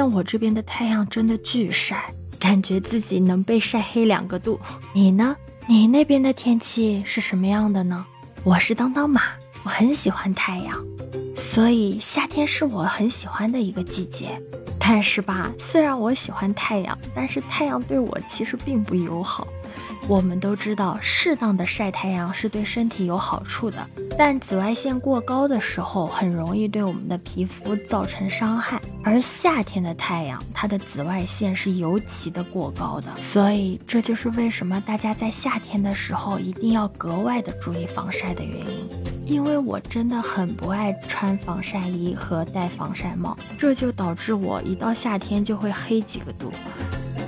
天我这边的太阳真的巨晒，感觉自己能被晒黑两个度。你呢？你那边的天气是什么样的呢？我是当当马，我很喜欢太阳，所以夏天是我很喜欢的一个季节。但是吧，虽然我喜欢太阳，但是太阳对我其实并不友好。我们都知道，适当的晒太阳是对身体有好处的，但紫外线过高的时候，很容易对我们的皮肤造成伤害。而夏天的太阳，它的紫外线是尤其的过高的，所以这就是为什么大家在夏天的时候一定要格外的注意防晒的原因。因为我真的很不爱穿防晒衣和戴防晒帽，这就导致我一到夏天就会黑几个度。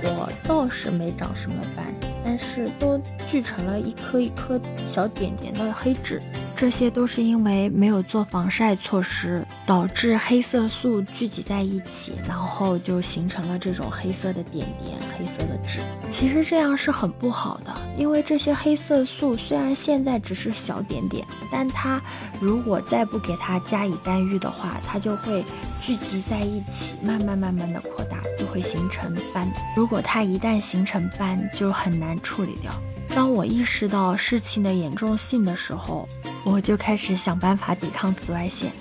我倒是没长什么斑。但是都聚成了一颗一颗小点点的黑痣，这些都是因为没有做防晒措施，导致黑色素聚集在一起，然后就形成了这种黑色的点点、黑色的痣。其实这样是很不好的，因为这些黑色素虽然现在只是小点点，但它如果再不给它加以干预的话，它就会聚集在一起，慢慢慢慢的扩大，就会形成斑。如果它一旦形成斑，就很难。处理掉。当我意识到事情的严重性的时候，我就开始想办法抵抗紫外线。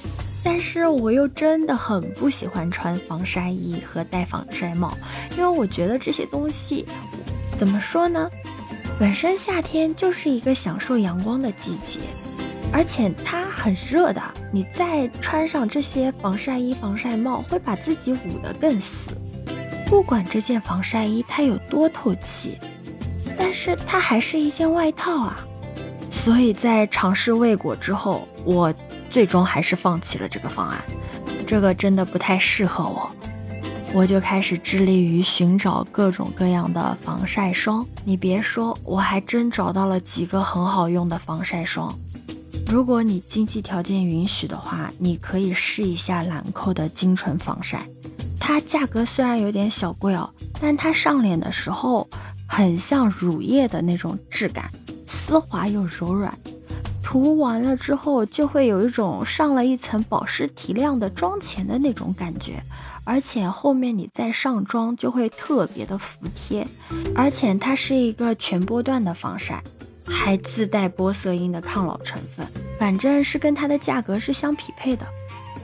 但是我又真的很不喜欢穿防晒衣和戴防晒帽，因为我觉得这些东西，怎么说呢？本身夏天就是一个享受阳光的季节，而且它很热的，你再穿上这些防晒衣、防晒帽，会把自己捂得更死。不管这件防晒衣它有多透气。但是它还是一件外套啊，所以在尝试未果之后，我最终还是放弃了这个方案。这个真的不太适合我，我就开始致力于寻找各种各样的防晒霜。你别说，我还真找到了几个很好用的防晒霜。如果你经济条件允许的话，你可以试一下兰蔻的精纯防晒。它价格虽然有点小贵哦，但它上脸的时候。很像乳液的那种质感，丝滑又柔软，涂完了之后就会有一种上了一层保湿提亮的妆前的那种感觉，而且后面你再上妆就会特别的服帖，而且它是一个全波段的防晒，还自带玻色因的抗老成分，反正是跟它的价格是相匹配的。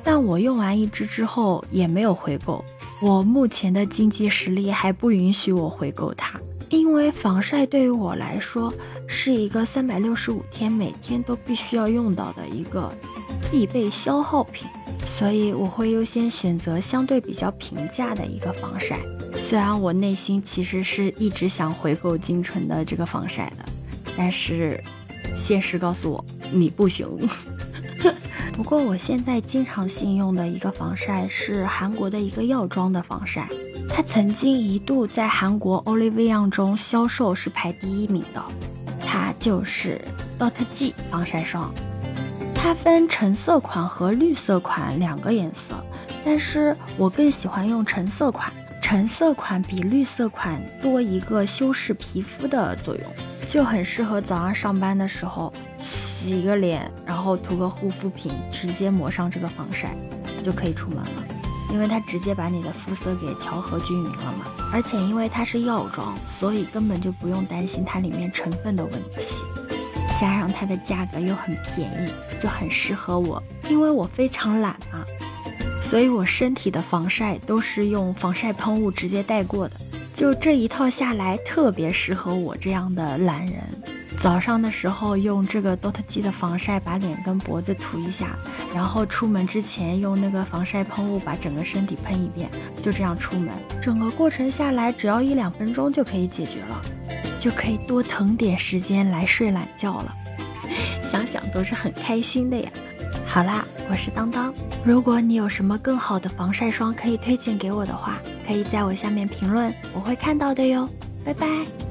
但我用完一支之后也没有回购，我目前的经济实力还不允许我回购它。因为防晒对于我来说是一个三百六十五天每天都必须要用到的一个必备消耗品，所以我会优先选择相对比较平价的一个防晒。虽然我内心其实是一直想回购精纯的这个防晒的，但是现实告诉我你不行。不过我现在经常性用的一个防晒是韩国的一个药妆的防晒。它曾经一度在韩国 Olivia 中销售是排第一名的，它就是 Dot G 防晒霜。它分橙色款和绿色款两个颜色，但是我更喜欢用橙色款。橙色款比绿色款多一个修饰皮肤的作用，就很适合早上上班的时候洗个脸，然后涂个护肤品，直接抹上这个防晒，就可以出门了。因为它直接把你的肤色给调和均匀了嘛，而且因为它是药妆，所以根本就不用担心它里面成分的问题，加上它的价格又很便宜，就很适合我。因为我非常懒嘛，所以我身体的防晒都是用防晒喷雾直接带过的，就这一套下来特别适合我这样的懒人。早上的时候用这个 Dot G 的防晒把脸跟脖子涂一下，然后出门之前用那个防晒喷雾把整个身体喷一遍，就这样出门。整个过程下来只要一两分钟就可以解决了，就可以多腾点时间来睡懒觉了。想想都是很开心的呀。好啦，我是当当，如果你有什么更好的防晒霜可以推荐给我的话，可以在我下面评论，我会看到的哟。拜拜。